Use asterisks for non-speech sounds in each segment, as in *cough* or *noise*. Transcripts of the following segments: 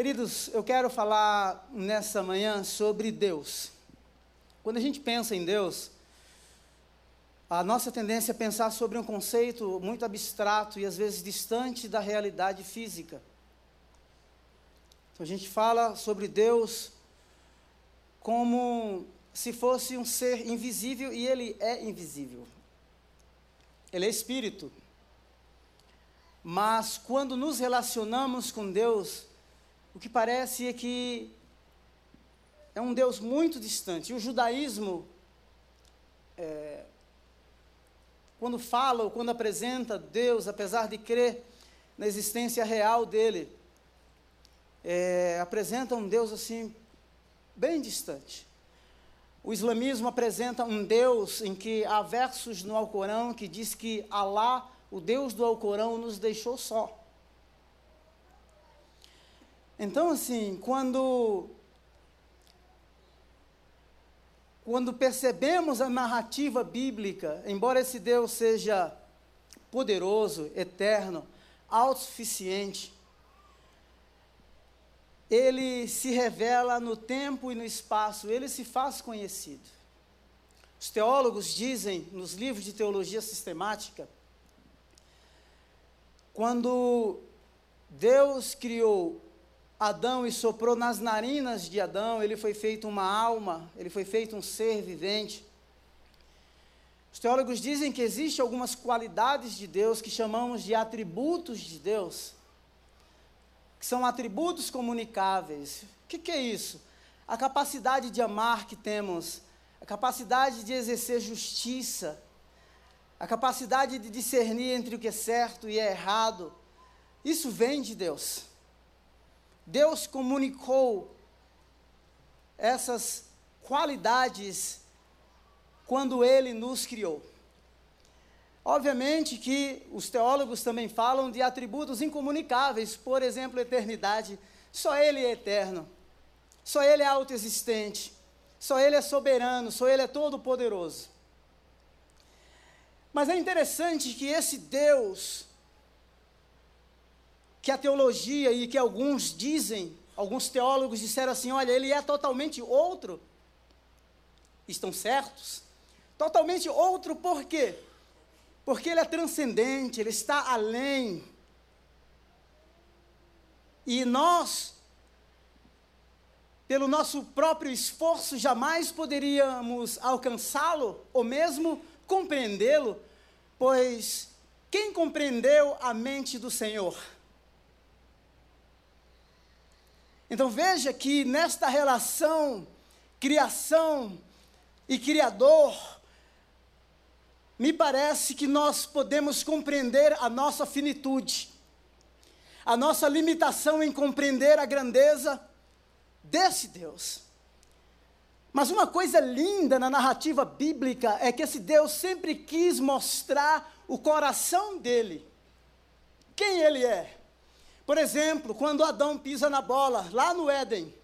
Queridos, eu quero falar nessa manhã sobre Deus. Quando a gente pensa em Deus, a nossa tendência é pensar sobre um conceito muito abstrato e às vezes distante da realidade física. Então a gente fala sobre Deus como se fosse um ser invisível e ele é invisível. Ele é espírito. Mas quando nos relacionamos com Deus, o que parece é que é um Deus muito distante. E o judaísmo, é, quando fala ou quando apresenta Deus, apesar de crer na existência real dele, é, apresenta um Deus assim, bem distante. O islamismo apresenta um Deus em que há versos no Alcorão que diz que Alá, o Deus do Alcorão, nos deixou só. Então, assim, quando quando percebemos a narrativa bíblica, embora esse Deus seja poderoso, eterno, autossuficiente, ele se revela no tempo e no espaço, ele se faz conhecido. Os teólogos dizem, nos livros de teologia sistemática, quando Deus criou Adão e soprou nas narinas de Adão, ele foi feito uma alma, ele foi feito um ser vivente. Os teólogos dizem que existem algumas qualidades de Deus que chamamos de atributos de Deus, que são atributos comunicáveis. O que, que é isso? A capacidade de amar que temos, a capacidade de exercer justiça, a capacidade de discernir entre o que é certo e é errado. Isso vem de Deus. Deus comunicou essas qualidades quando Ele nos criou. Obviamente que os teólogos também falam de atributos incomunicáveis, por exemplo, eternidade. Só Ele é eterno, só Ele é autoexistente, só Ele é soberano, só Ele é todo-poderoso. Mas é interessante que esse Deus que a teologia e que alguns dizem, alguns teólogos disseram assim: olha, ele é totalmente outro. Estão certos? Totalmente outro por quê? Porque ele é transcendente, ele está além. E nós, pelo nosso próprio esforço, jamais poderíamos alcançá-lo ou mesmo compreendê-lo, pois quem compreendeu a mente do Senhor? Então veja que nesta relação, criação e criador, me parece que nós podemos compreender a nossa finitude, a nossa limitação em compreender a grandeza desse Deus. Mas uma coisa linda na narrativa bíblica é que esse Deus sempre quis mostrar o coração dele, quem ele é. Por exemplo, quando Adão pisa na bola, lá no Éden.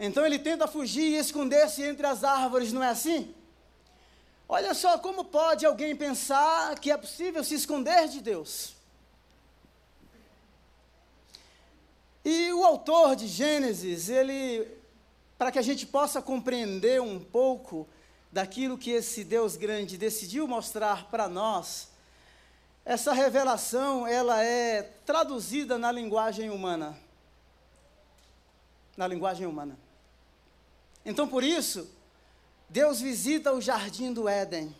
Então ele tenta fugir e esconder-se entre as árvores, não é assim? Olha só como pode alguém pensar que é possível se esconder de Deus. E o autor de Gênesis, ele, para que a gente possa compreender um pouco daquilo que esse Deus grande decidiu mostrar para nós, essa revelação, ela é traduzida na linguagem humana. Na linguagem humana. Então, por isso, Deus visita o jardim do Éden.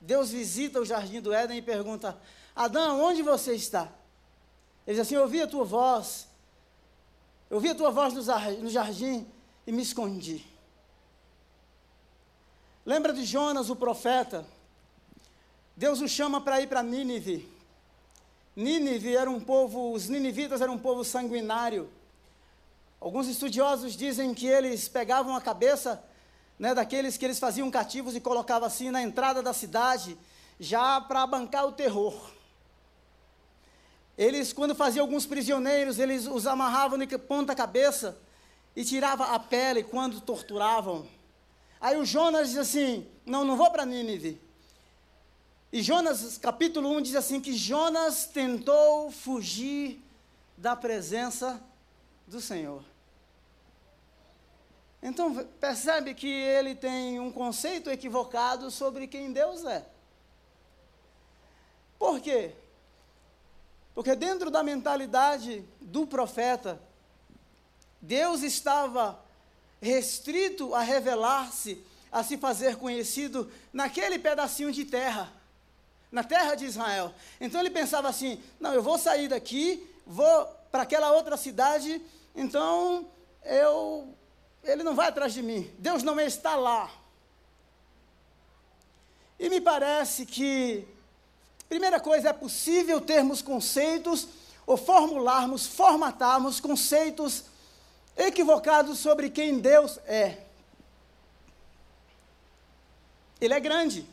Deus visita o jardim do Éden e pergunta: Adão, onde você está? Ele diz assim: Eu ouvi a tua voz, eu ouvi a tua voz no jardim e me escondi. Lembra de Jonas, o profeta? Deus o chama para ir para Nínive. Nínive era um povo, os ninivitas eram um povo sanguinário. Alguns estudiosos dizem que eles pegavam a cabeça né, daqueles que eles faziam cativos e colocavam assim na entrada da cidade, já para bancar o terror. Eles, quando faziam alguns prisioneiros, eles os amarravam de ponta cabeça e tiravam a pele quando torturavam. Aí o Jonas diz assim: Não, não vou para Nínive. E Jonas, capítulo 1, diz assim: que Jonas tentou fugir da presença do Senhor. Então, percebe que ele tem um conceito equivocado sobre quem Deus é. Por quê? Porque dentro da mentalidade do profeta, Deus estava restrito a revelar-se, a se fazer conhecido naquele pedacinho de terra, na terra de Israel. Então ele pensava assim: não, eu vou sair daqui, vou para aquela outra cidade, então eu ele não vai atrás de mim. Deus não está lá. E me parece que, primeira coisa, é possível termos conceitos ou formularmos, formatarmos conceitos equivocados sobre quem Deus é. Ele é grande.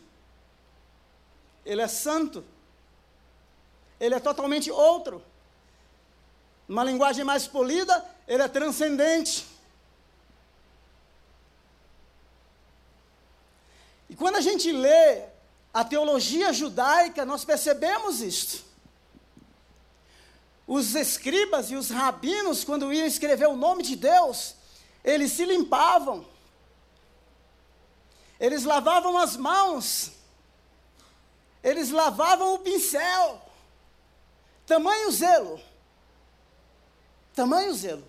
Ele é santo. Ele é totalmente outro. Numa linguagem mais polida, ele é transcendente. E quando a gente lê a teologia judaica, nós percebemos isto. Os escribas e os rabinos, quando iam escrever o nome de Deus, eles se limpavam, eles lavavam as mãos, eles lavavam o pincel. Tamanho zelo. Tamanho zelo.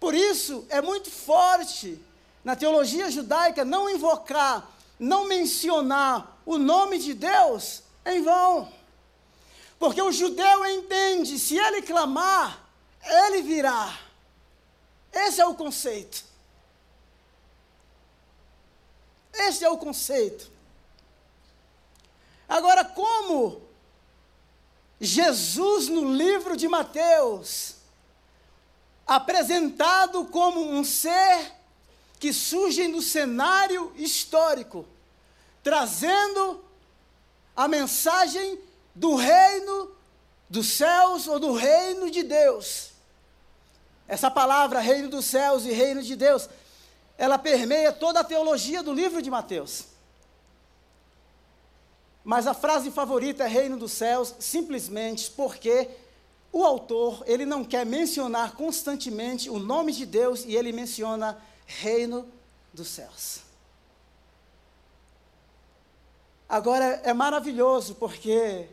Por isso, é muito forte na teologia judaica, não invocar, não mencionar o nome de Deus em vão. Porque o judeu entende, se ele clamar, ele virá. Esse é o conceito. Esse é o conceito. Agora, como Jesus no livro de Mateus, apresentado como um ser que surgem do cenário histórico, trazendo a mensagem do reino dos céus ou do reino de Deus. Essa palavra, reino dos céus e reino de Deus, ela permeia toda a teologia do livro de Mateus. Mas a frase favorita é reino dos céus, simplesmente porque o autor, ele não quer mencionar constantemente o nome de Deus e ele menciona reino dos céus. Agora é maravilhoso porque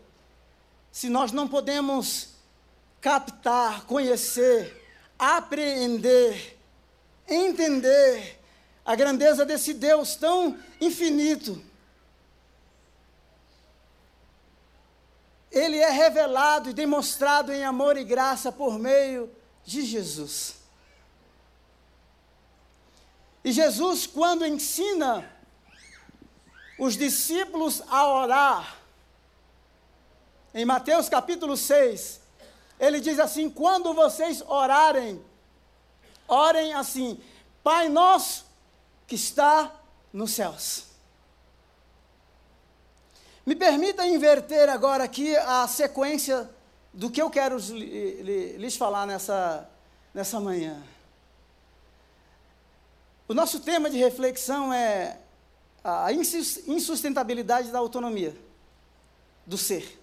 se nós não podemos captar, conhecer, apreender, entender a grandeza desse Deus tão infinito, ele é revelado e demonstrado em amor e graça por meio de Jesus. E Jesus, quando ensina os discípulos a orar, em Mateus capítulo 6, ele diz assim: quando vocês orarem, orem assim, Pai nosso que está nos céus. Me permita inverter agora aqui a sequência do que eu quero lhes falar nessa, nessa manhã. O nosso tema de reflexão é a insustentabilidade da autonomia do ser.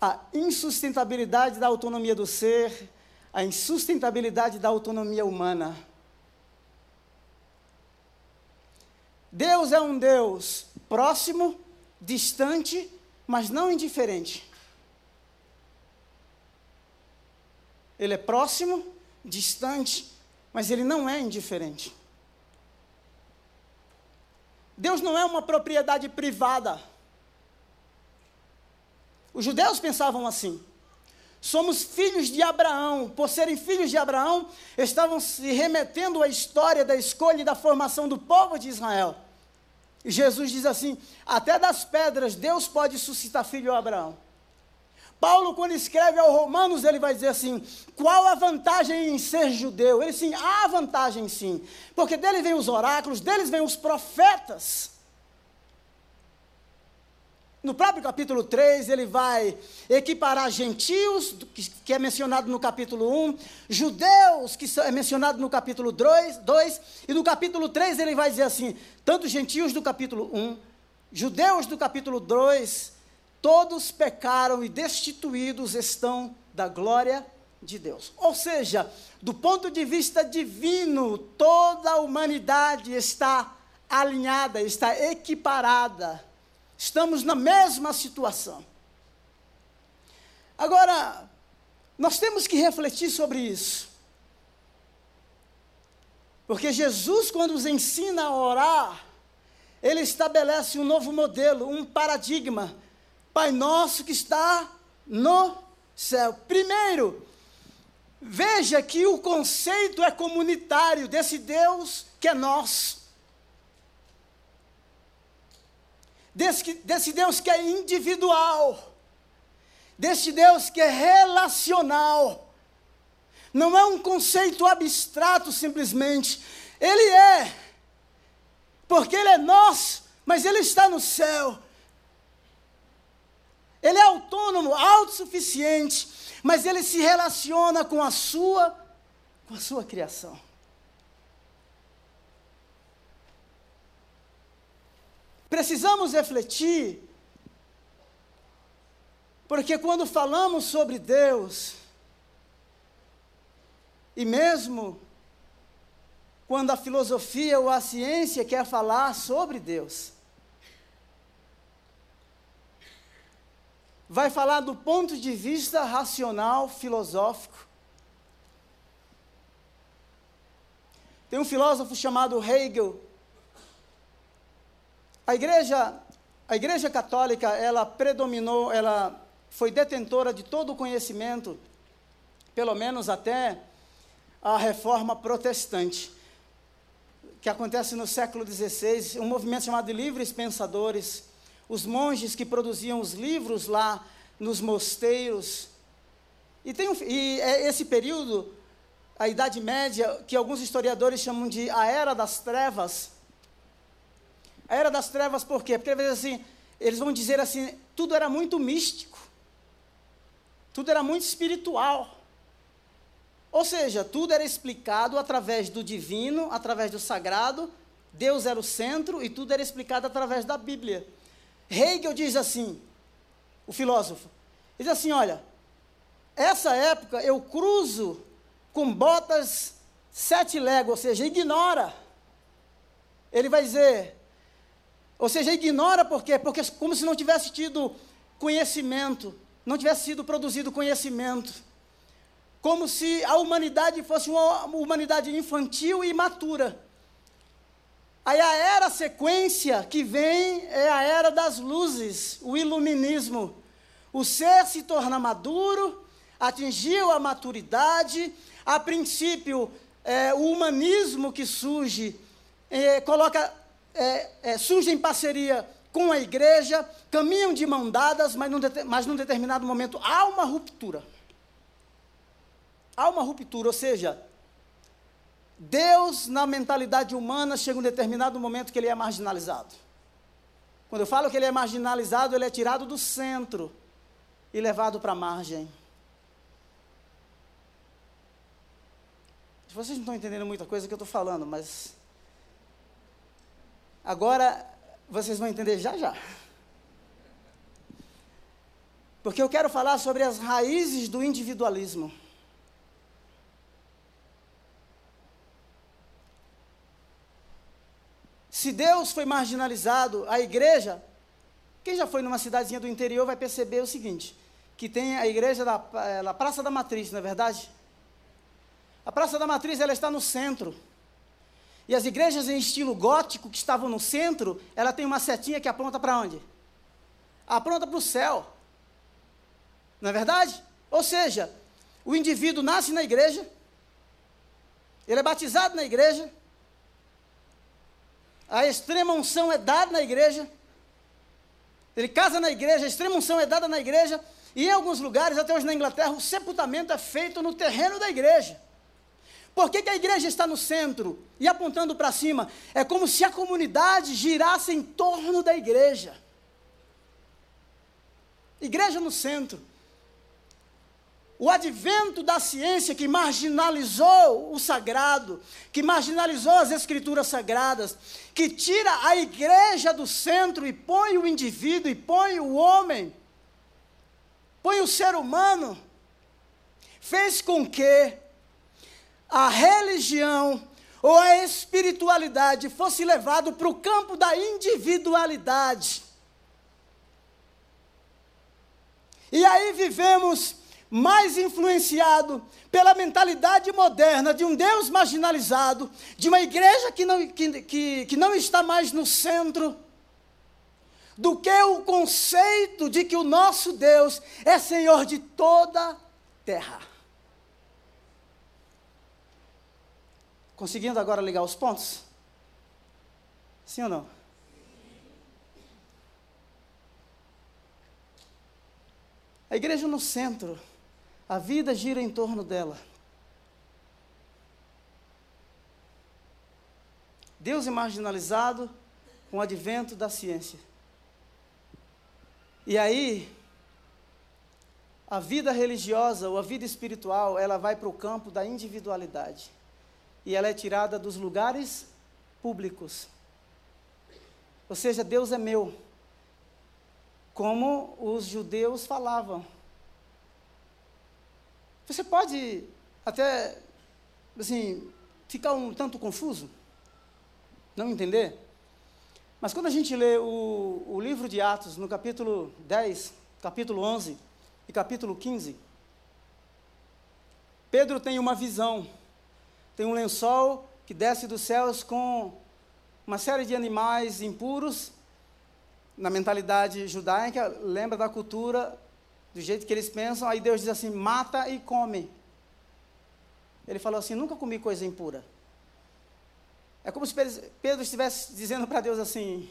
A insustentabilidade da autonomia do ser, a insustentabilidade da autonomia humana. Deus é um Deus próximo, distante, mas não indiferente. Ele é próximo, distante, mas ele não é indiferente. Deus não é uma propriedade privada. Os judeus pensavam assim. Somos filhos de Abraão. Por serem filhos de Abraão, estavam se remetendo à história da escolha e da formação do povo de Israel. E Jesus diz assim: até das pedras Deus pode suscitar filho a Abraão. Paulo, quando escreve aos Romanos, ele vai dizer assim: qual a vantagem em ser judeu? Ele sim, há vantagem sim, porque dele vem os oráculos, deles vem os profetas. No próprio capítulo 3, ele vai equiparar gentios, que é mencionado no capítulo 1, judeus, que é mencionado no capítulo 2, 2, e no capítulo 3 ele vai dizer assim: tanto gentios do capítulo 1, judeus do capítulo 2, todos pecaram e destituídos estão da glória de Deus. Ou seja, do ponto de vista divino, toda a humanidade está alinhada, está equiparada. Estamos na mesma situação. Agora, nós temos que refletir sobre isso. Porque Jesus, quando nos ensina a orar, ele estabelece um novo modelo, um paradigma. Pai nosso que está no céu. Primeiro, veja que o conceito é comunitário desse Deus que é nosso. Desse, desse Deus que é individual. Desse Deus que é relacional. Não é um conceito abstrato simplesmente. Ele é. Porque Ele é nosso, mas Ele está no céu. Ele é autônomo, autossuficiente, mas ele se relaciona com a sua com a sua criação. Precisamos refletir porque quando falamos sobre Deus, e mesmo quando a filosofia ou a ciência quer falar sobre Deus, vai falar do ponto de vista racional, filosófico. Tem um filósofo chamado Hegel. A igreja, a igreja católica, ela predominou, ela foi detentora de todo o conhecimento, pelo menos até a reforma protestante, que acontece no século XVI, um movimento chamado livres pensadores, os monges que produziam os livros lá nos mosteiros. E, tem um, e é esse período, a Idade Média, que alguns historiadores chamam de a Era das Trevas. A Era das Trevas por quê? Porque às vezes assim, eles vão dizer assim, tudo era muito místico. Tudo era muito espiritual. Ou seja, tudo era explicado através do divino, através do sagrado, Deus era o centro e tudo era explicado através da Bíblia. Hegel diz assim, o filósofo, diz assim: olha, essa época eu cruzo com botas sete léguas, ou seja, ignora. Ele vai dizer, ou seja, ignora por quê? Porque como se não tivesse tido conhecimento, não tivesse sido produzido conhecimento. Como se a humanidade fosse uma humanidade infantil e imatura. Aí a era sequência que vem é a era das luzes, o iluminismo. O ser se torna maduro, atingiu a maturidade, a princípio, é, o humanismo que surge, é, coloca, é, é surge em parceria com a igreja, caminham de mão dadas, mas num, mas num determinado momento há uma ruptura. Há uma ruptura, ou seja, Deus, na mentalidade humana, chega um determinado momento que ele é marginalizado. Quando eu falo que ele é marginalizado, ele é tirado do centro e levado para a margem. Vocês não estão entendendo muita coisa que eu estou falando, mas. Agora vocês vão entender já já. Porque eu quero falar sobre as raízes do individualismo. Se Deus foi marginalizado, a igreja, quem já foi numa cidadezinha do interior vai perceber o seguinte: que tem a igreja da, da Praça da Matriz, não é verdade? A Praça da Matriz ela está no centro. E as igrejas em estilo gótico que estavam no centro, ela tem uma setinha que aponta para onde? Aponta para o céu. Não é verdade? Ou seja, o indivíduo nasce na igreja, ele é batizado na igreja, a extrema unção é dada na igreja. Ele casa na igreja, a extrema unção é dada na igreja. E em alguns lugares, até hoje na Inglaterra, o sepultamento é feito no terreno da igreja. Por que, que a igreja está no centro e apontando para cima? É como se a comunidade girasse em torno da igreja. Igreja no centro o advento da ciência que marginalizou o sagrado, que marginalizou as escrituras sagradas, que tira a igreja do centro e põe o indivíduo e põe o homem o ser humano fez com que a religião ou a espiritualidade fosse levado para o campo da individualidade. E aí vivemos mais influenciado pela mentalidade moderna de um Deus marginalizado, de uma igreja que não, que, que, que não está mais no centro, do que o conceito de que o nosso Deus é Senhor de toda a terra. Conseguindo agora ligar os pontos? Sim ou não? A igreja no centro, a vida gira em torno dela. Deus é marginalizado com o advento da ciência. E aí, a vida religiosa ou a vida espiritual, ela vai para o campo da individualidade e ela é tirada dos lugares públicos. Ou seja, Deus é meu, como os judeus falavam. Você pode até, assim, ficar um tanto confuso, não entender. Mas quando a gente lê o, o livro de Atos, no capítulo 10, capítulo 11 e capítulo 15, Pedro tem uma visão tem um lençol que desce dos céus com uma série de animais impuros. Na mentalidade judaica, lembra da cultura, do jeito que eles pensam. Aí Deus diz assim: mata e come. Ele falou assim: nunca comi coisa impura. É como se Pedro estivesse dizendo para Deus assim: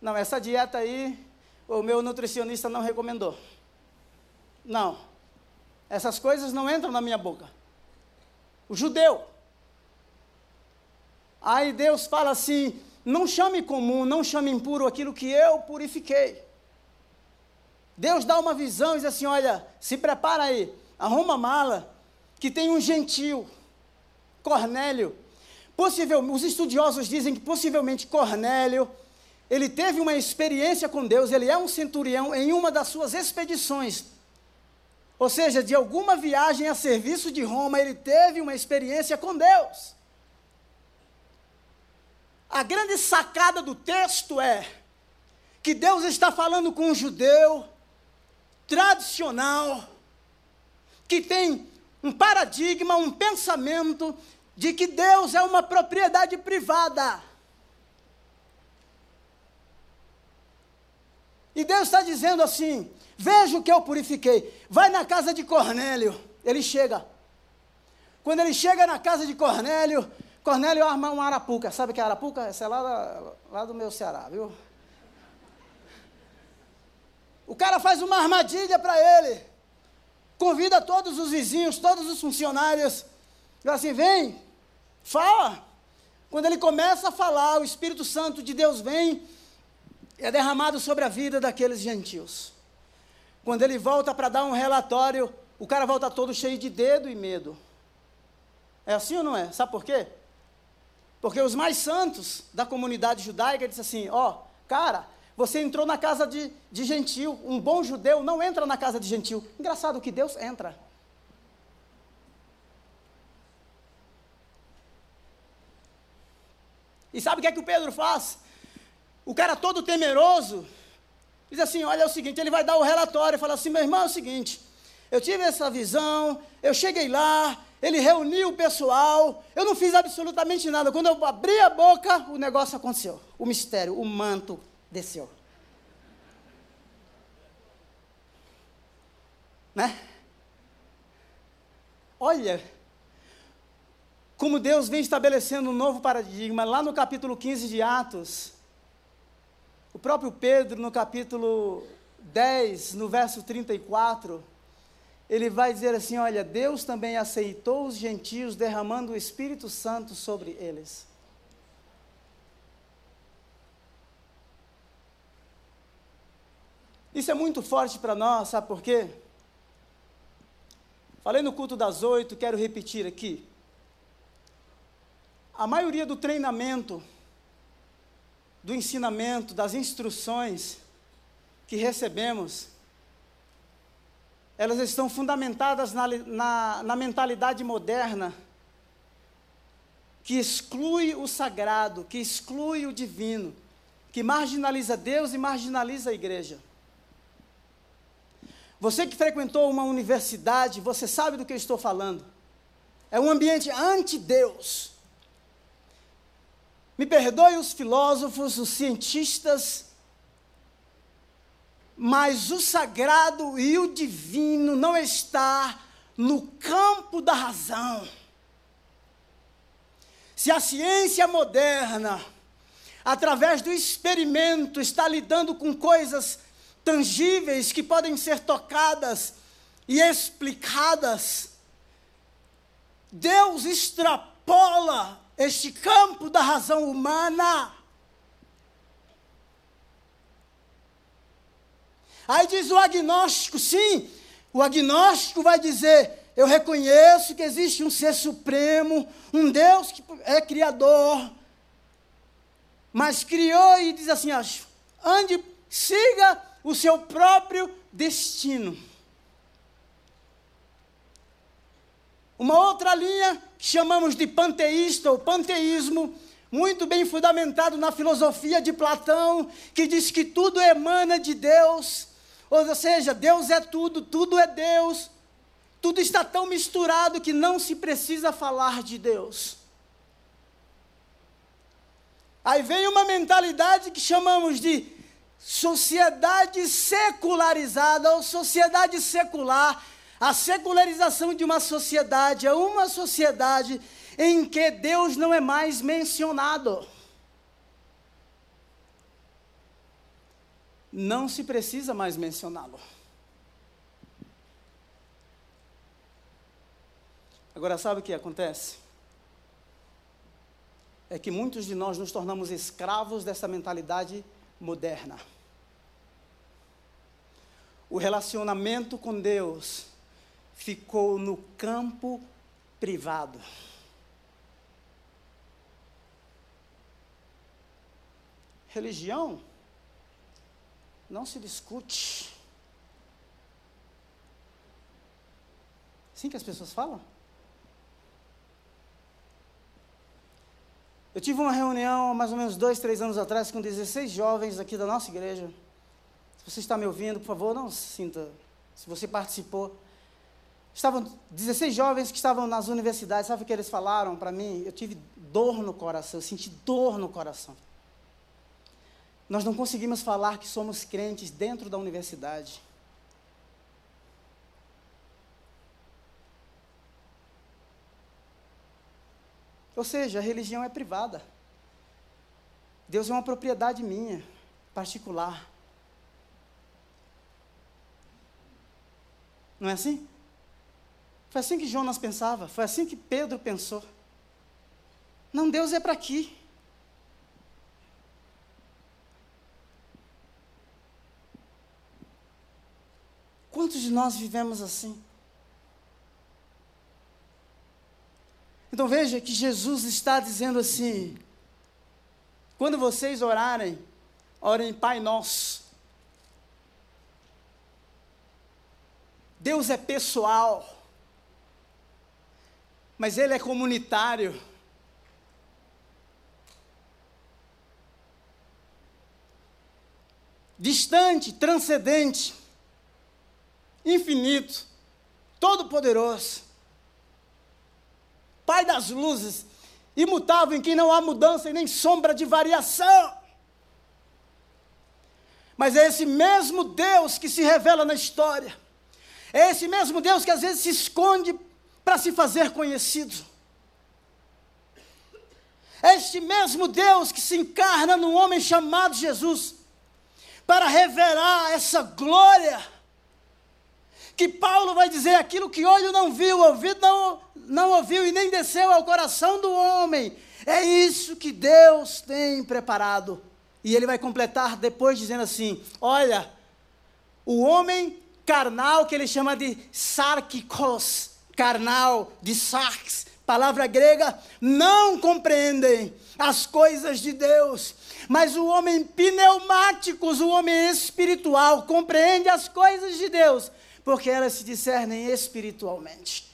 não, essa dieta aí, o meu nutricionista não recomendou. Não, essas coisas não entram na minha boca. O judeu, Aí Deus fala assim: não chame comum, não chame impuro aquilo que eu purifiquei. Deus dá uma visão e diz assim: olha, se prepara aí, arruma a mala, que tem um gentil, Cornélio. Possível, os estudiosos dizem que possivelmente Cornélio, ele teve uma experiência com Deus, ele é um centurião em uma das suas expedições. Ou seja, de alguma viagem a serviço de Roma, ele teve uma experiência com Deus. A grande sacada do texto é que Deus está falando com um judeu tradicional, que tem um paradigma, um pensamento de que Deus é uma propriedade privada. E Deus está dizendo assim: veja o que eu purifiquei. Vai na casa de Cornélio. Ele chega. Quando ele chega na casa de Cornélio, Cornélio arma uma arapuca. Sabe o que é arapuca? Essa é lá, da, lá do meu Ceará, viu? O cara faz uma armadilha para ele. Convida todos os vizinhos, todos os funcionários. Diz assim: vem, fala. Quando ele começa a falar, o Espírito Santo de Deus vem e é derramado sobre a vida daqueles gentios. Quando ele volta para dar um relatório, o cara volta todo cheio de dedo e medo. É assim ou não é? Sabe por quê? Porque os mais santos da comunidade judaica disseram assim: ó, oh, cara, você entrou na casa de, de gentil. Um bom judeu não entra na casa de gentil. Engraçado que Deus entra. E sabe o que é que o Pedro faz? O cara todo temeroso, diz assim: olha, é o seguinte, ele vai dar o relatório, fala assim: meu irmão, é o seguinte, eu tive essa visão, eu cheguei lá, ele reuniu o pessoal, eu não fiz absolutamente nada. Quando eu abri a boca, o negócio aconteceu. O mistério, o manto desceu. Né? Olha, como Deus vem estabelecendo um novo paradigma. Lá no capítulo 15 de Atos, o próprio Pedro, no capítulo 10, no verso 34, ele vai dizer assim: olha, Deus também aceitou os gentios, derramando o Espírito Santo sobre eles. Isso é muito forte para nós, sabe por quê? Falei no culto das oito, quero repetir aqui. A maioria do treinamento, do ensinamento, das instruções que recebemos, elas estão fundamentadas na, na, na mentalidade moderna que exclui o sagrado, que exclui o divino, que marginaliza Deus e marginaliza a igreja. Você que frequentou uma universidade, você sabe do que eu estou falando. É um ambiente anti-Deus. Me perdoe os filósofos, os cientistas, mas o sagrado e o divino não está no campo da razão. Se a ciência moderna, através do experimento, está lidando com coisas tangíveis que podem ser tocadas e explicadas, Deus extrapola este campo da razão humana. Aí diz o agnóstico, sim, o agnóstico vai dizer: eu reconheço que existe um ser supremo, um Deus que é criador, mas criou e diz assim: ande, siga o seu próprio destino. Uma outra linha que chamamos de panteísta ou panteísmo, muito bem fundamentado na filosofia de Platão, que diz que tudo emana de Deus, ou seja, Deus é tudo, tudo é Deus, tudo está tão misturado que não se precisa falar de Deus. Aí vem uma mentalidade que chamamos de sociedade secularizada ou sociedade secular. A secularização de uma sociedade é uma sociedade em que Deus não é mais mencionado. Não se precisa mais mencioná-lo. Agora, sabe o que acontece? É que muitos de nós nos tornamos escravos dessa mentalidade moderna. O relacionamento com Deus ficou no campo privado. Religião não se discute. Assim que as pessoas falam? Eu tive uma reunião mais ou menos dois, três anos atrás com 16 jovens aqui da nossa igreja. Se você está me ouvindo, por favor, não se sinta. Se você participou. Estavam 16 jovens que estavam nas universidades, sabe o que eles falaram para mim? Eu tive dor no coração, eu senti dor no coração. Nós não conseguimos falar que somos crentes dentro da universidade. Ou seja, a religião é privada. Deus é uma propriedade minha, particular. Não é assim? Foi assim que Jonas pensava, foi assim que Pedro pensou. Não, Deus é para aqui. Quantos de nós vivemos assim? Então veja que Jesus está dizendo assim: quando vocês orarem, orem Pai Nosso. Deus é pessoal, mas Ele é comunitário. Distante, transcendente, infinito, todo-poderoso. Pai das luzes, imutável em que não há mudança e nem sombra de variação. Mas é esse mesmo Deus que se revela na história. É esse mesmo Deus que às vezes se esconde para se fazer conhecido. É este mesmo Deus que se encarna num homem chamado Jesus para revelar essa glória que Paulo vai dizer aquilo que olho não viu, ouvido não, não ouviu e nem desceu ao coração do homem. É isso que Deus tem preparado. E ele vai completar depois dizendo assim: Olha, o homem carnal, que ele chama de sarkikos, carnal, de sarx, palavra grega, não compreendem as coisas de Deus. Mas o homem pneumáticos, o homem espiritual, compreende as coisas de Deus porque elas se discernem espiritualmente.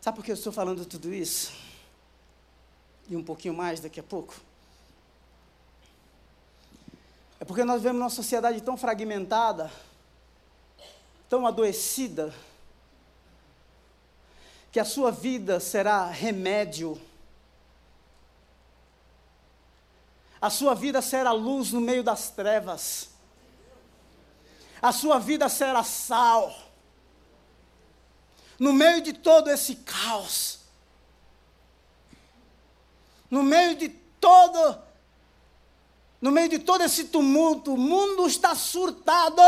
Sabe por que eu estou falando tudo isso? E um pouquinho mais daqui a pouco? É porque nós vemos uma sociedade tão fragmentada, tão adoecida, que a sua vida será remédio. A sua vida será luz no meio das trevas. A sua vida será sal. No meio de todo esse caos. No meio de todo no meio de todo esse tumulto, o mundo está surtado.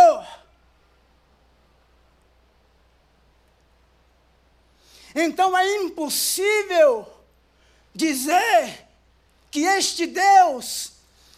Então é impossível dizer que este Deus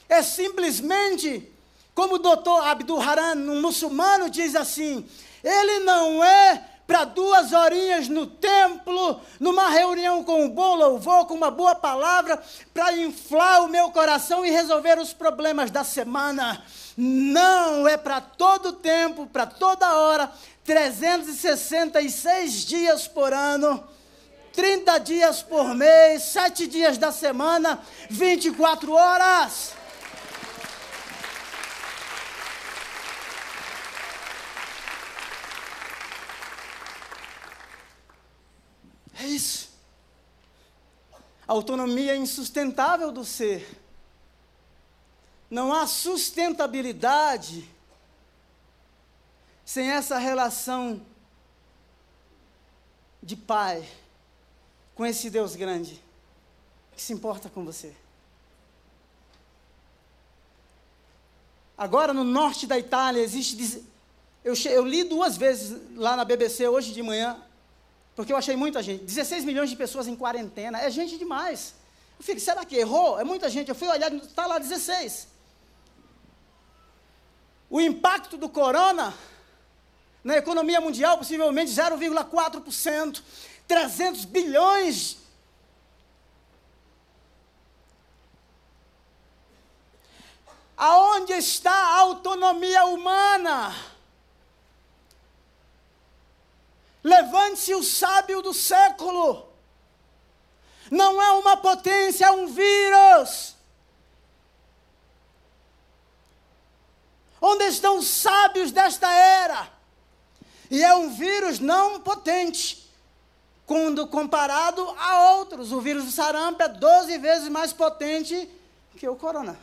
é simplesmente, como o doutor Abdul Haran, um muçulmano, diz assim: ele não é para duas horinhas no templo, numa reunião com um bom louvor, com uma boa palavra, para inflar o meu coração e resolver os problemas da semana. Não, é para todo tempo, para toda hora, 366 dias por ano. 30 dias por mês, 7 dias da semana, 24 horas. É isso. A autonomia insustentável do ser. Não há sustentabilidade sem essa relação de pai com esse Deus grande que se importa com você. Agora, no norte da Itália, existe. Eu li duas vezes lá na BBC hoje de manhã porque eu achei muita gente. 16 milhões de pessoas em quarentena. É gente demais. Eu falei, será que errou? É muita gente. Eu fui olhar, está lá 16. O impacto do corona na economia mundial, possivelmente 0,4%. 300 bilhões. Aonde está a autonomia humana? Levante-se o sábio do século. Não é uma potência, é um vírus. Onde estão os sábios desta era? E é um vírus não potente, quando comparado a outros. O vírus do sarampo é 12 vezes mais potente que o corona.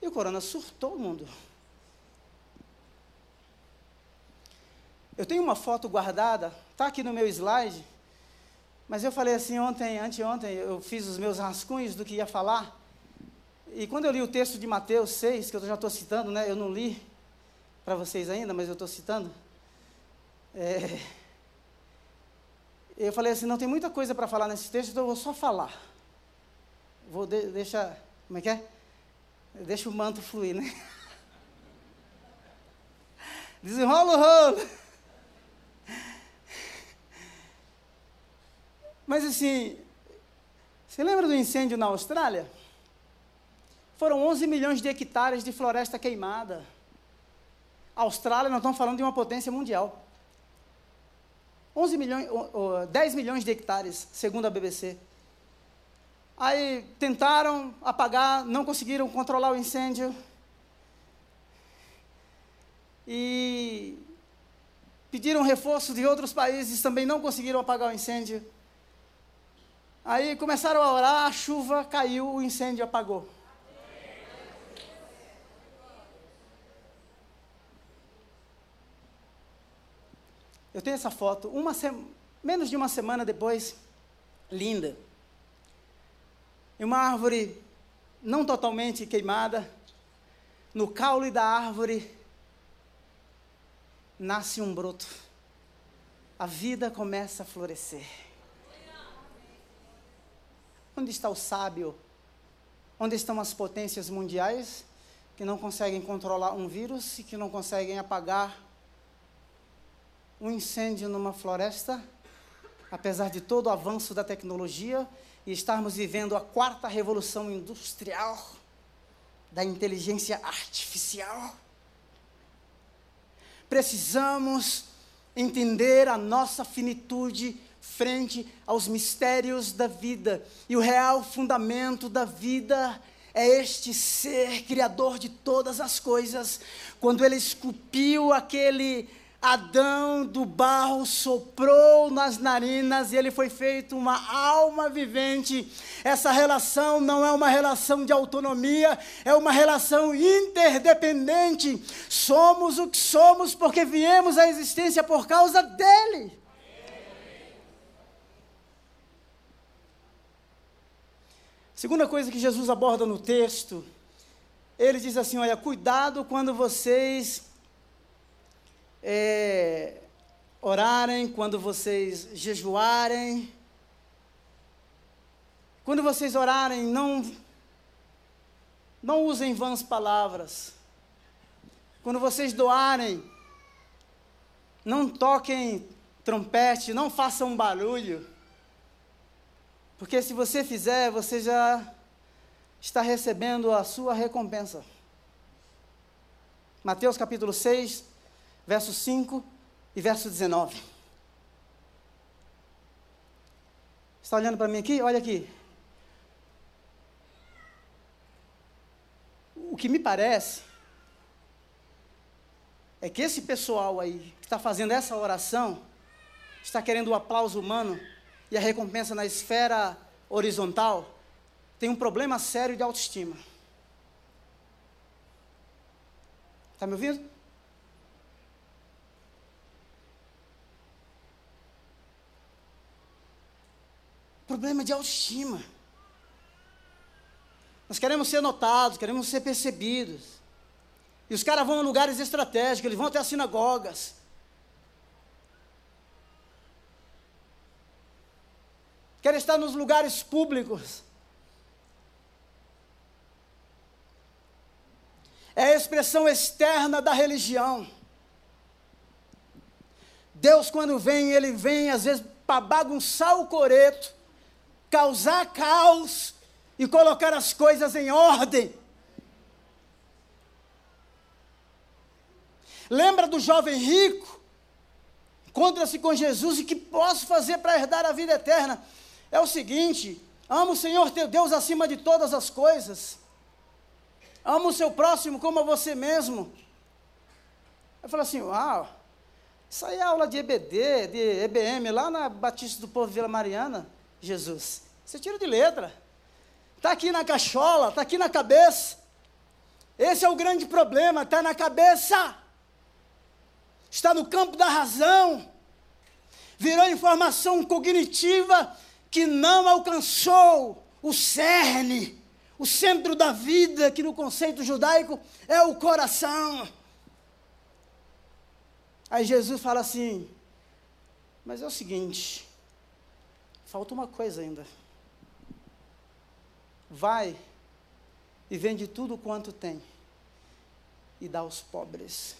E o corona surtou o mundo. Eu tenho uma foto guardada, está aqui no meu slide, mas eu falei assim ontem, anteontem, eu fiz os meus rascunhos do que ia falar, e quando eu li o texto de Mateus 6, que eu já estou citando, né, eu não li para vocês ainda, mas eu estou citando, é, eu falei assim, não tem muita coisa para falar nesse texto, então eu vou só falar. Vou de, deixar, como é que é? Deixa o manto fluir, né? *laughs* Desenrola o rolo. Mas assim, você lembra do incêndio na Austrália? Foram 11 milhões de hectares de floresta queimada. A Austrália, nós estamos falando de uma potência mundial. 11 milhões, 10 milhões de hectares, segundo a BBC. Aí tentaram apagar, não conseguiram controlar o incêndio. E pediram reforço de outros países, também não conseguiram apagar o incêndio. Aí começaram a orar, a chuva caiu, o incêndio apagou. Eu tenho essa foto, uma menos de uma semana depois, linda. E uma árvore não totalmente queimada, no caule da árvore nasce um broto. A vida começa a florescer. Onde está o sábio? Onde estão as potências mundiais que não conseguem controlar um vírus e que não conseguem apagar um incêndio numa floresta? Apesar de todo o avanço da tecnologia e estarmos vivendo a quarta revolução industrial, da inteligência artificial. Precisamos entender a nossa finitude frente aos mistérios da vida. E o real fundamento da vida é este ser criador de todas as coisas. Quando ele esculpiu aquele Adão do barro soprou nas narinas e ele foi feito uma alma vivente. Essa relação não é uma relação de autonomia, é uma relação interdependente. Somos o que somos porque viemos à existência por causa dele. Segunda coisa que Jesus aborda no texto, ele diz assim: olha, cuidado quando vocês é, orarem, quando vocês jejuarem. Quando vocês orarem, não, não usem vãs palavras. Quando vocês doarem, não toquem trompete, não façam barulho. Porque se você fizer, você já está recebendo a sua recompensa. Mateus capítulo 6, verso 5 e verso 19. Está olhando para mim aqui? Olha aqui. O que me parece é que esse pessoal aí que está fazendo essa oração está querendo o aplauso humano e a recompensa na esfera horizontal tem um problema sério de autoestima. Está me ouvindo? problema de autoestima. Nós queremos ser notados, queremos ser percebidos. E os caras vão a lugares estratégicos, eles vão até as sinagogas. Querem estar nos lugares públicos. É a expressão externa da religião. Deus, quando vem, ele vem às vezes para bagunçar o coreto causar caos e colocar as coisas em ordem. Lembra do jovem rico? Encontra-se com Jesus e que posso fazer para herdar a vida eterna? É o seguinte: ama o Senhor teu Deus acima de todas as coisas. Ama o seu próximo como a você mesmo. Eu falo assim: uau, isso aí é aula de EBD, de EBM, lá na Batista do Povo Vila Mariana. Jesus. Você tira de letra. Está aqui na cachola, está aqui na cabeça. Esse é o grande problema, está na cabeça. Está no campo da razão. Virou informação cognitiva que não alcançou o cerne, o centro da vida, que no conceito judaico é o coração. Aí Jesus fala assim: Mas é o seguinte, Falta uma coisa ainda. Vai e vende tudo quanto tem e dá aos pobres.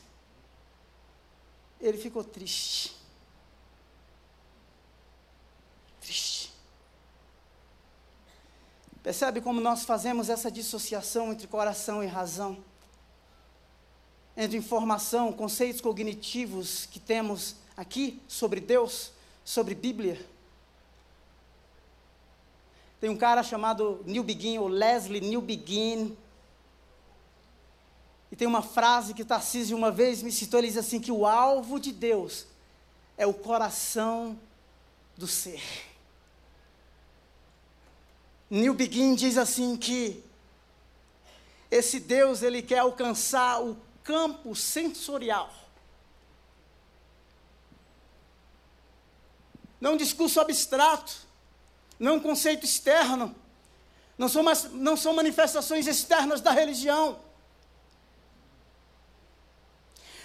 Ele ficou triste. Triste. Percebe como nós fazemos essa dissociação entre coração e razão? Entre informação, conceitos cognitivos que temos aqui sobre Deus, sobre Bíblia tem um cara chamado Neil Begin, ou Leslie Neil Begin. E tem uma frase que Tarcísio uma vez me citou, ele diz assim, que o alvo de Deus é o coração do ser. Neil Begin diz assim que esse Deus, ele quer alcançar o campo sensorial. Não um discurso abstrato, não um conceito externo, não são, não são manifestações externas da religião,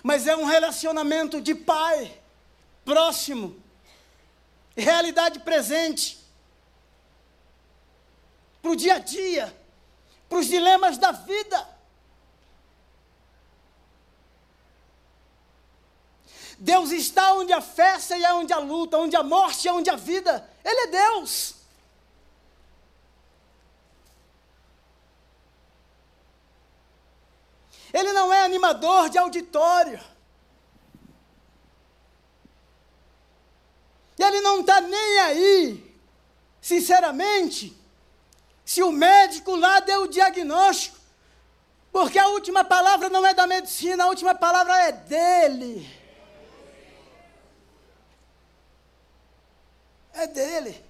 mas é um relacionamento de pai, próximo, realidade presente, para o dia a dia, para os dilemas da vida. Deus está onde a festa e é onde a luta, onde a morte e é onde a vida. Ele é Deus. Ele não é animador de auditório. E ele não está nem aí, sinceramente, se o médico lá deu o diagnóstico. Porque a última palavra não é da medicina, a última palavra é dele. É dele.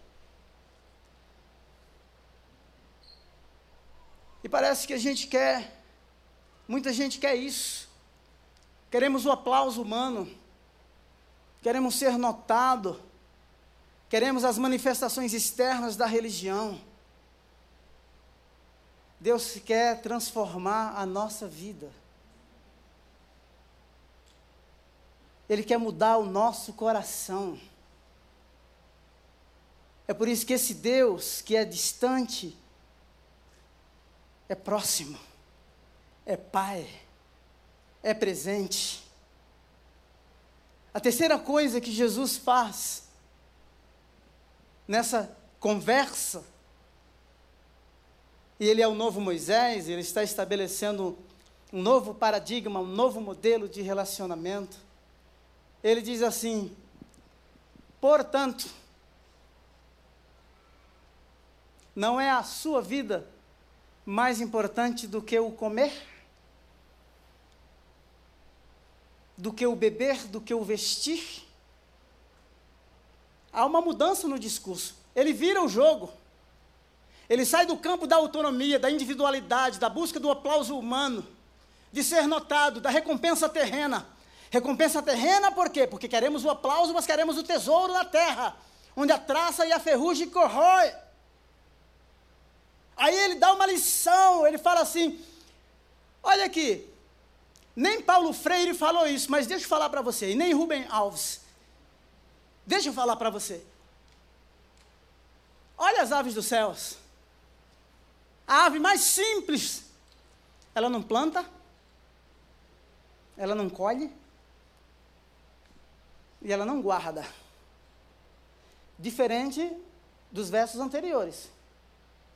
E parece que a gente quer, muita gente quer isso. Queremos o aplauso humano, queremos ser notado, queremos as manifestações externas da religião. Deus quer transformar a nossa vida. Ele quer mudar o nosso coração. É por isso que esse Deus que é distante, é próximo, é Pai, é presente. A terceira coisa que Jesus faz nessa conversa, e ele é o novo Moisés, ele está estabelecendo um novo paradigma, um novo modelo de relacionamento. Ele diz assim: portanto, não é a sua vida mais importante do que o comer? Do que o beber, do que o vestir? Há uma mudança no discurso. Ele vira o jogo. Ele sai do campo da autonomia, da individualidade, da busca do aplauso humano, de ser notado, da recompensa terrena. Recompensa terrena por quê? Porque queremos o aplauso, mas queremos o tesouro na terra, onde a traça e a ferrugem corrói. Aí ele dá uma lição, ele fala assim: olha aqui, nem Paulo Freire falou isso, mas deixa eu falar para você, e nem Rubem Alves. Deixa eu falar para você. Olha as aves dos céus. A ave mais simples, ela não planta, ela não colhe e ela não guarda. Diferente dos versos anteriores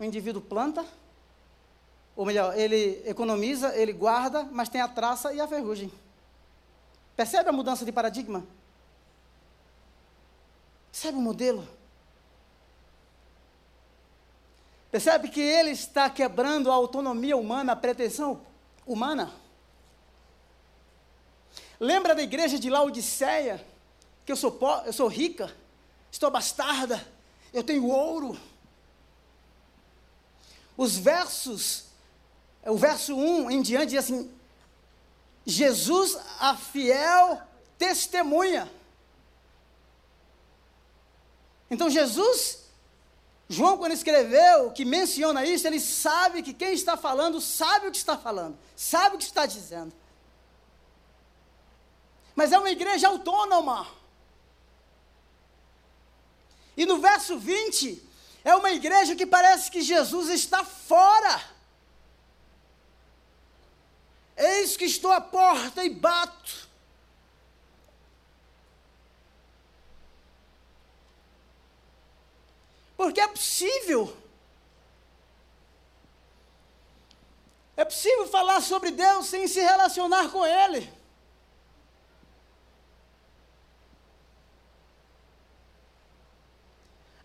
o indivíduo planta, ou melhor, ele economiza, ele guarda, mas tem a traça e a ferrugem. Percebe a mudança de paradigma? Percebe o modelo? Percebe que ele está quebrando a autonomia humana, a pretensão humana? Lembra da igreja de Laodiceia? Que eu sou, eu sou rica, estou bastarda, eu tenho ouro os versos, o verso 1 em diante diz assim: Jesus, a fiel testemunha. Então Jesus, João, quando escreveu, que menciona isso, ele sabe que quem está falando sabe o que está falando, sabe o que está dizendo. Mas é uma igreja autônoma. E no verso 20, é uma igreja que parece que Jesus está fora. Eis que estou à porta e bato. Porque é possível. É possível falar sobre Deus sem se relacionar com Ele.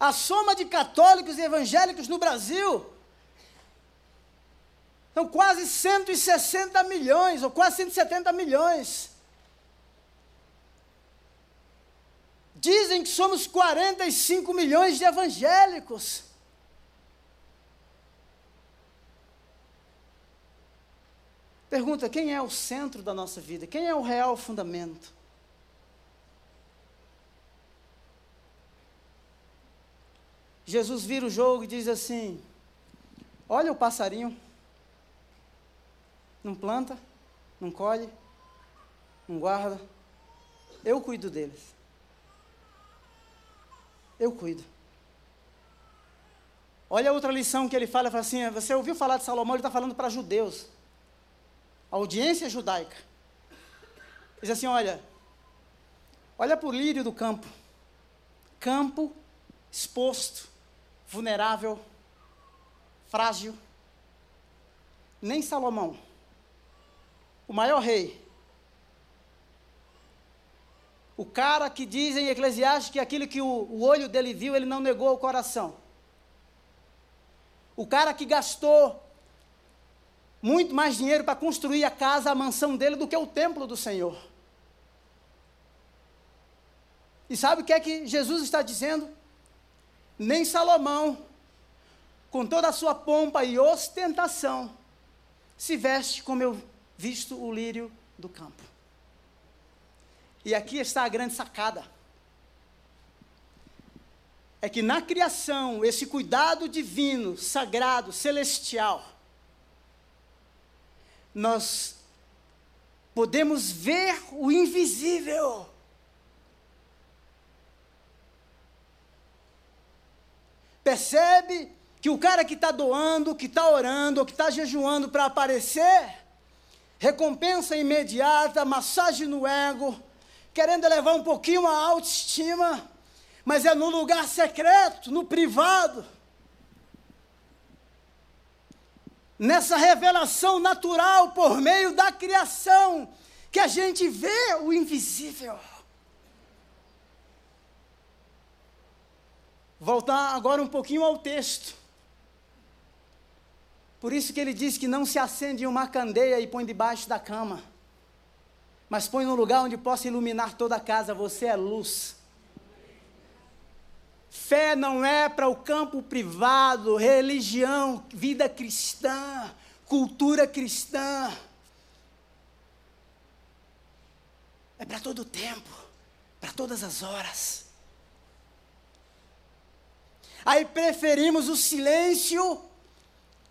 A soma de católicos e evangélicos no Brasil são quase 160 milhões, ou quase 170 milhões. Dizem que somos 45 milhões de evangélicos. Pergunta: quem é o centro da nossa vida? Quem é o real fundamento? Jesus vira o jogo e diz assim: Olha o passarinho, não planta, não colhe, não guarda, eu cuido deles. Eu cuido. Olha a outra lição que ele fala, fala assim: você ouviu falar de Salomão? Ele está falando para judeus, audiência judaica. Diz assim: olha, olha para o lírio do campo, campo exposto, vulnerável, frágil. Nem Salomão, o maior rei, o cara que diz em Eclesiastes que aquilo que o, o olho dele viu, ele não negou o coração. O cara que gastou muito mais dinheiro para construir a casa, a mansão dele, do que o templo do Senhor. E sabe o que é que Jesus está dizendo? Nem Salomão, com toda a sua pompa e ostentação, se veste como eu visto o lírio do campo. E aqui está a grande sacada. É que na criação, esse cuidado divino, sagrado, celestial, nós podemos ver o invisível. Percebe que o cara que está doando, que está orando, que está jejuando para aparecer, recompensa imediata, massagem no ego, querendo elevar um pouquinho a autoestima, mas é no lugar secreto, no privado. Nessa revelação natural por meio da criação, que a gente vê o invisível. Voltar agora um pouquinho ao texto. Por isso que ele diz que não se acende uma candeia e põe debaixo da cama, mas põe no lugar onde possa iluminar toda a casa. Você é luz. Fé não é para o campo privado, religião, vida cristã, cultura cristã. É para todo o tempo, para todas as horas. Aí preferimos o silêncio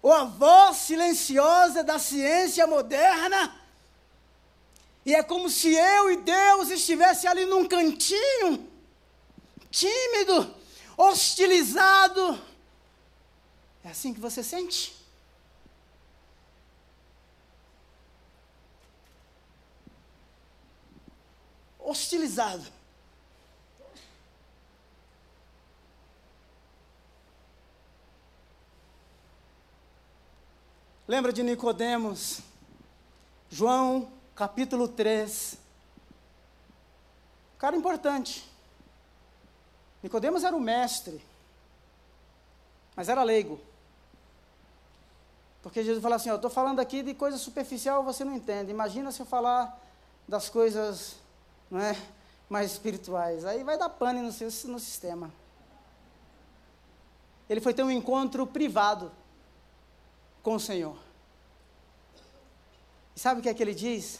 ou a voz silenciosa da ciência moderna. E é como se eu e Deus estivesse ali num cantinho, tímido, hostilizado. É assim que você sente? Hostilizado. Lembra de Nicodemos? João, capítulo 3. Cara importante. Nicodemos era o mestre, mas era leigo. Porque Jesus fala assim, eu estou falando aqui de coisa superficial, você não entende. Imagina se eu falar das coisas não é, mais espirituais. Aí vai dar pane no, seu, no sistema. Ele foi ter um encontro privado com o Senhor. E sabe o que é que ele diz?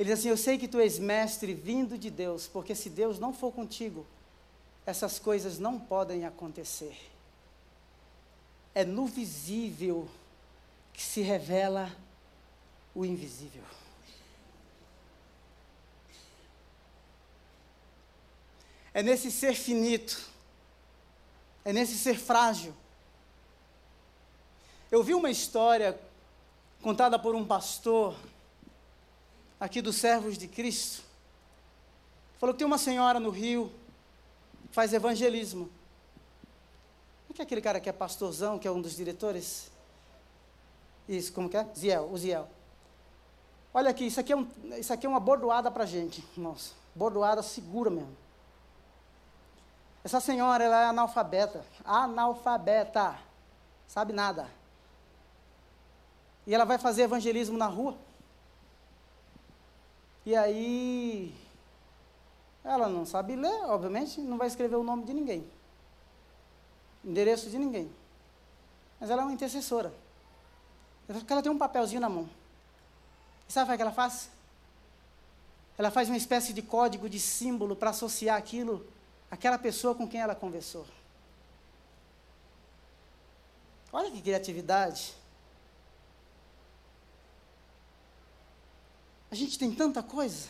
Ele diz assim: Eu sei que tu és mestre vindo de Deus, porque se Deus não for contigo, essas coisas não podem acontecer. É no visível que se revela o invisível. É nesse ser finito, é nesse ser frágil, eu vi uma história contada por um pastor aqui dos Servos de Cristo. Falou que tem uma senhora no Rio que faz evangelismo. O que é aquele cara que é pastorzão, que é um dos diretores? Isso, como que é? Ziel, o Ziel. Olha aqui, isso aqui é, um, isso aqui é uma bordoada para gente, nossa, bordoada segura mesmo. Essa senhora, ela é analfabeta, analfabeta, sabe nada. E ela vai fazer evangelismo na rua. E aí, ela não sabe ler, obviamente, não vai escrever o nome de ninguém, endereço de ninguém. Mas ela é uma intercessora. Ela tem um papelzinho na mão. E sabe o que ela faz? Ela faz uma espécie de código, de símbolo para associar aquilo àquela pessoa com quem ela conversou. Olha que criatividade. A gente tem tanta coisa.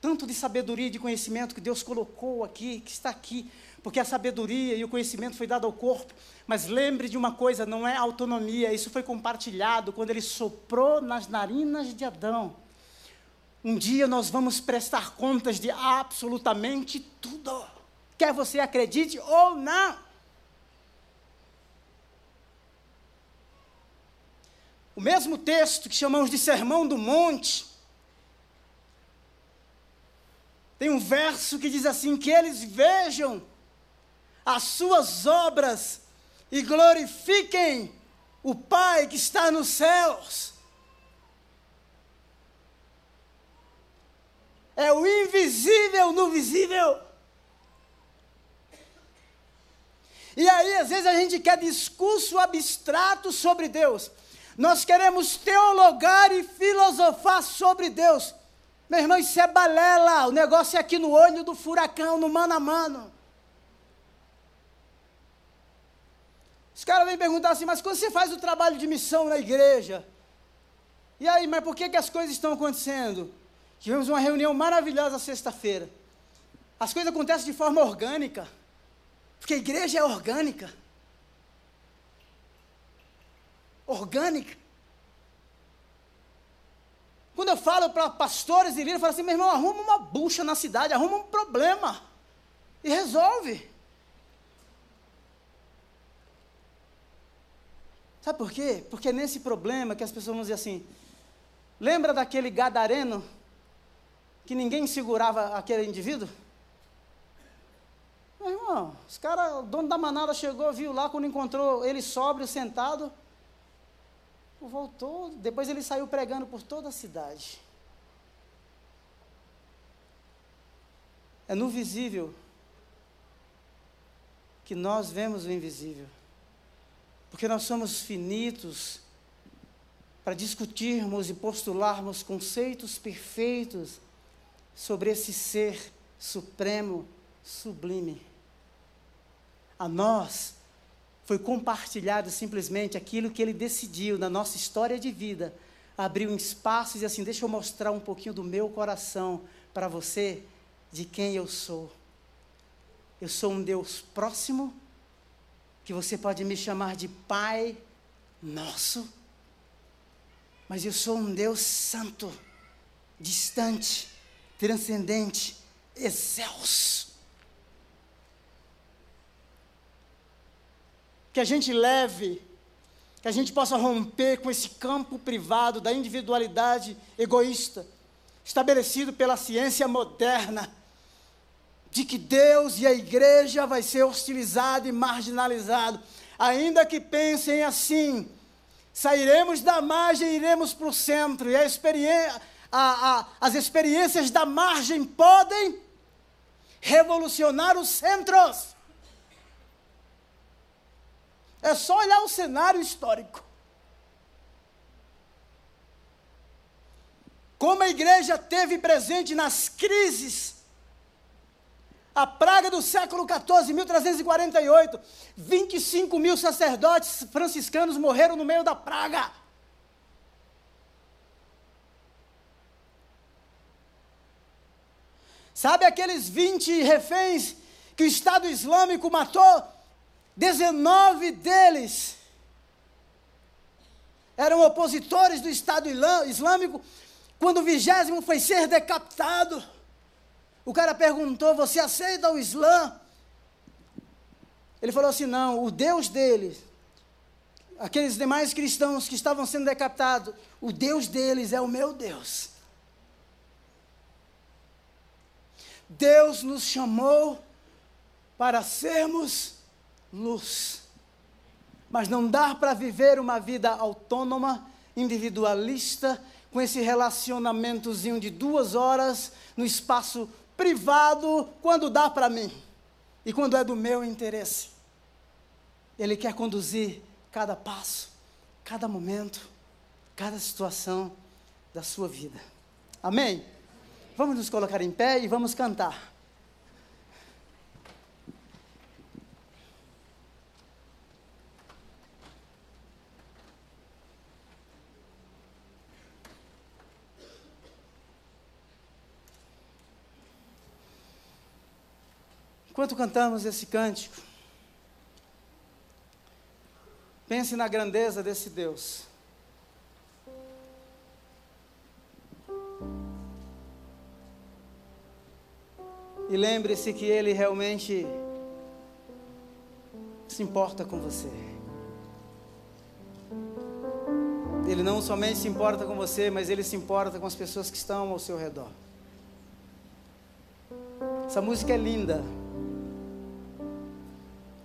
Tanto de sabedoria e de conhecimento que Deus colocou aqui, que está aqui, porque a sabedoria e o conhecimento foi dado ao corpo. Mas lembre de uma coisa: não é autonomia, isso foi compartilhado quando ele soprou nas narinas de Adão. Um dia nós vamos prestar contas de absolutamente tudo, quer você acredite ou não. O mesmo texto que chamamos de Sermão do Monte, tem um verso que diz assim: que eles vejam as suas obras e glorifiquem o Pai que está nos céus. É o invisível no visível. E aí, às vezes, a gente quer discurso abstrato sobre Deus. Nós queremos teologar e filosofar sobre Deus. Meu irmão, isso é balela. O negócio é aqui no olho do furacão, no mano a mano. Os caras vêm perguntar assim, mas quando você faz o trabalho de missão na igreja? E aí, mas por que, que as coisas estão acontecendo? Tivemos uma reunião maravilhosa sexta-feira. As coisas acontecem de forma orgânica. Porque a igreja é orgânica. Orgânica. Quando eu falo para pastores e líderes, eu falo assim, meu irmão, arruma uma bucha na cidade, arruma um problema. E resolve. Sabe por quê? Porque é nesse problema que as pessoas vão dizer assim, lembra daquele gadareno que ninguém segurava aquele indivíduo? Meu irmão, os caras, o dono da manada chegou, viu lá, quando encontrou ele sóbrio, sentado, voltou, depois ele saiu pregando por toda a cidade. É no visível que nós vemos o invisível. Porque nós somos finitos para discutirmos e postularmos conceitos perfeitos sobre esse ser supremo, sublime a nós foi compartilhado simplesmente aquilo que ele decidiu na nossa história de vida. Abriu um espaço e assim: Deixa eu mostrar um pouquinho do meu coração para você, de quem eu sou. Eu sou um Deus próximo, que você pode me chamar de Pai Nosso, mas eu sou um Deus santo, distante, transcendente, excelso. Que a gente leve, que a gente possa romper com esse campo privado da individualidade egoísta, estabelecido pela ciência moderna, de que Deus e a igreja vai ser hostilizado e marginalizado. Ainda que pensem assim, sairemos da margem e iremos para o centro, e a experiência, a, a, as experiências da margem podem revolucionar os centros. É só olhar o cenário histórico. Como a igreja teve presente nas crises, a praga do século XIV, 1348, 25 mil sacerdotes franciscanos morreram no meio da praga. Sabe aqueles 20 reféns que o Estado Islâmico matou? 19 deles eram opositores do Estado Islâmico. Quando o vigésimo foi ser decapitado, o cara perguntou: Você aceita o Islã? Ele falou assim: Não, o Deus deles, aqueles demais cristãos que estavam sendo decapitados, o Deus deles é o meu Deus. Deus nos chamou para sermos luz. Mas não dá para viver uma vida autônoma, individualista, com esse relacionamentozinho de duas horas no espaço privado, quando dá para mim e quando é do meu interesse. Ele quer conduzir cada passo, cada momento, cada situação da sua vida. Amém? Vamos nos colocar em pé e vamos cantar. enquanto cantamos esse cântico, pense na grandeza desse Deus. E lembre-se que Ele realmente se importa com você. Ele não somente se importa com você, mas Ele se importa com as pessoas que estão ao seu redor. Essa música é linda.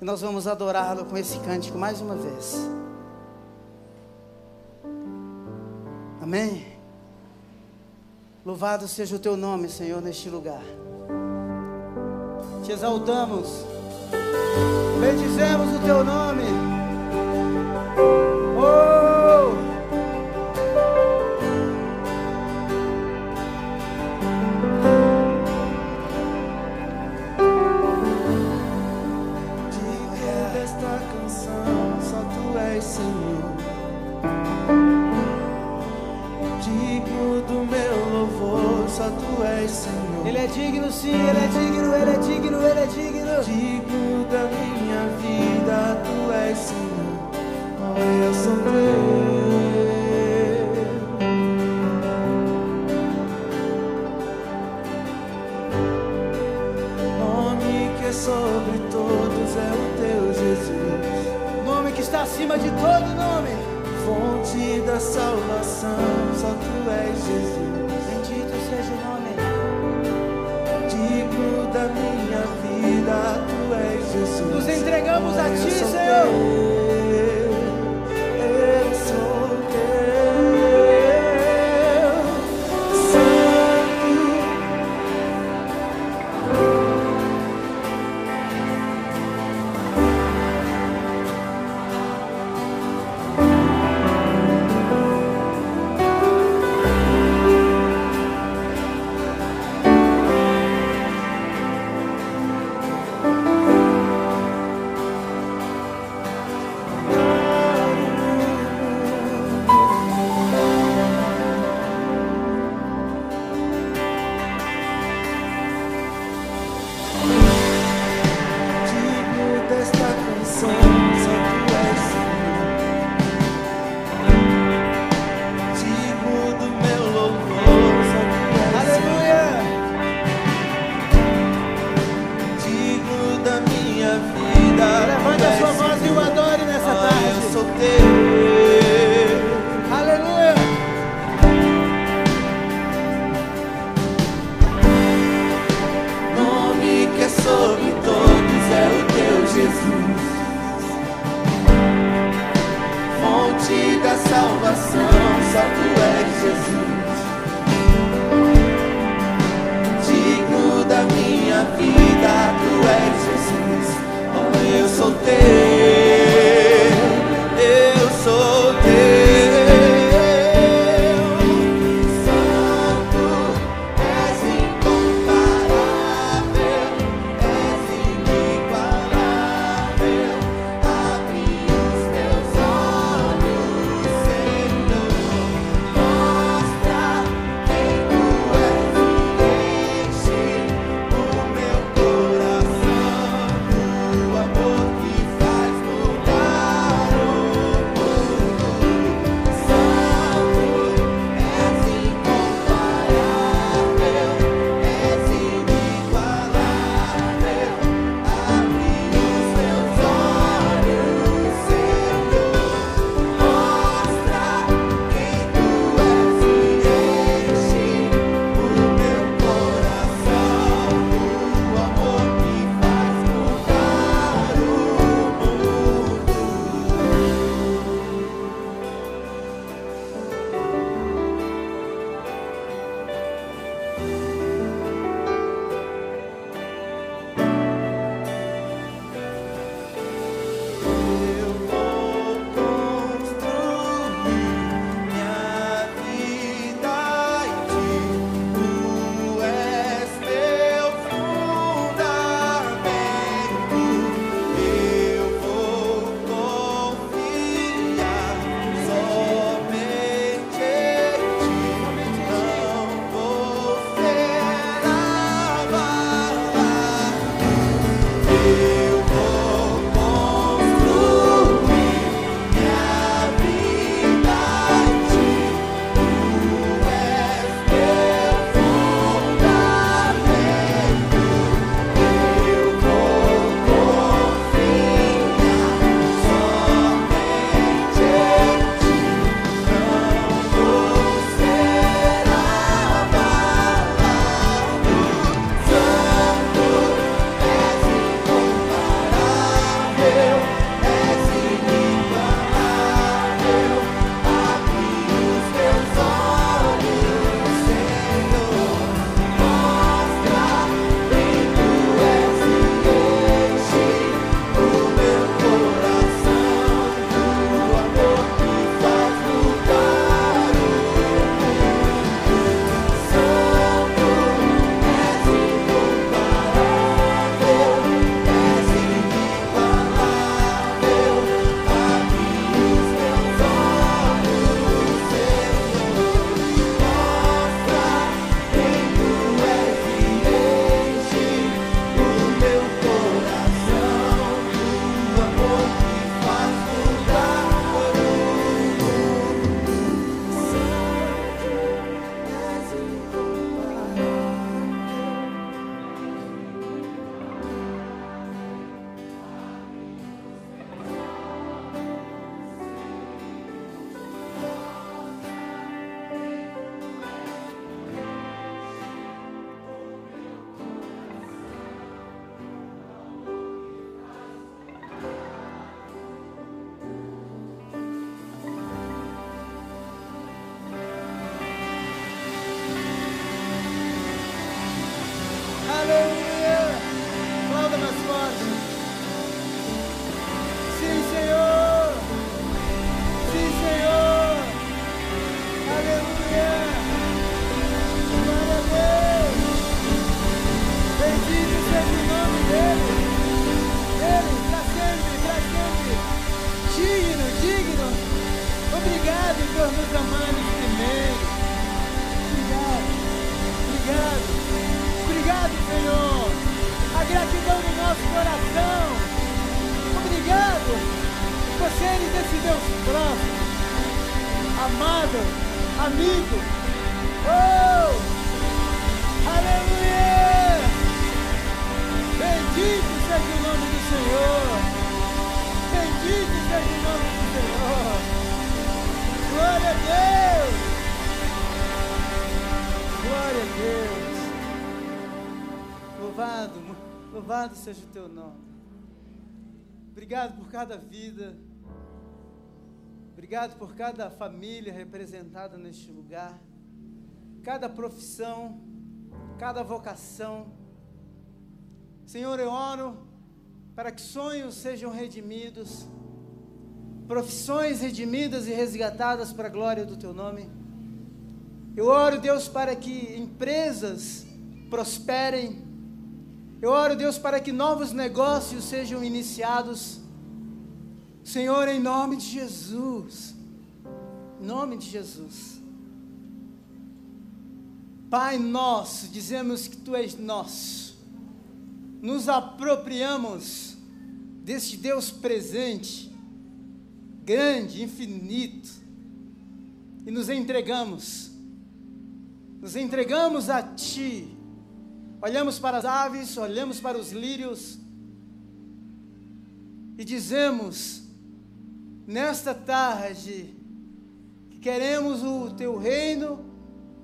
E nós vamos adorá-lo com esse cântico mais uma vez. Amém? Louvado seja o teu nome, Senhor, neste lugar. Te exaltamos, bendizemos o teu nome. acima de todo nome. Fonte da salvação, só tu és Jesus. Bendito seja o nome. Digno da minha vida, tu és Jesus. Nos entregamos a ti, Senhor. Por seres desse Deus próximo, amado, amigo. Oh! Aleluia! Bendito seja o nome do Senhor. Bendito seja o nome do Senhor. Glória a Deus. Glória a Deus. Louvado, louvado seja o teu nome. Obrigado por cada vida. Obrigado por cada família representada neste lugar. Cada profissão, cada vocação. Senhor, eu oro para que sonhos sejam redimidos, profissões redimidas e resgatadas para a glória do Teu nome. Eu oro, Deus, para que empresas prosperem. Eu oro, Deus, para que novos negócios sejam iniciados. Senhor, em nome de Jesus. Em nome de Jesus. Pai nosso, dizemos que Tu és nosso nos apropriamos deste Deus presente, grande, infinito, e nos entregamos, nos entregamos a Ti. Olhamos para as aves, olhamos para os lírios e dizemos, nesta tarde, que queremos o Teu reino,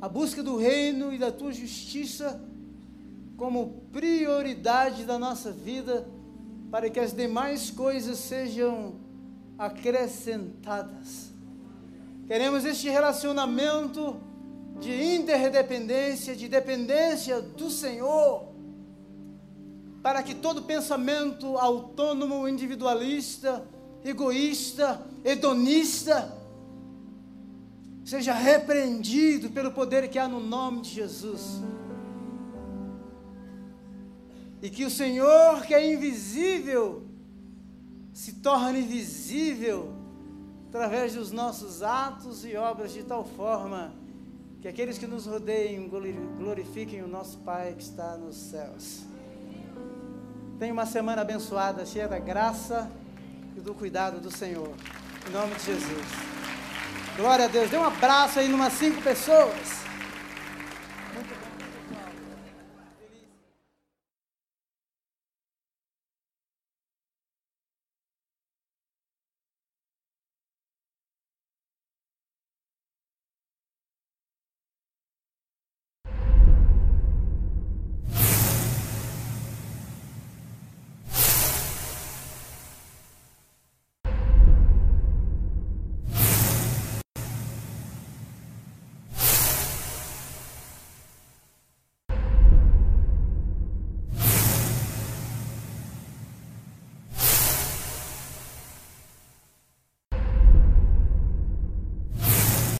a busca do reino e da Tua justiça como prioridade da nossa vida, para que as demais coisas sejam acrescentadas. Queremos este relacionamento de interdependência, de dependência do Senhor, para que todo pensamento autônomo, individualista, egoísta, hedonista, seja repreendido pelo poder que há no nome de Jesus. E que o Senhor, que é invisível, se torne visível através dos nossos atos e obras de tal forma que aqueles que nos rodeiam glorifiquem o nosso Pai que está nos céus. Tenha uma semana abençoada, cheia da graça e do cuidado do Senhor. Em nome de Jesus. Glória a Deus. Dê um abraço aí numas cinco pessoas.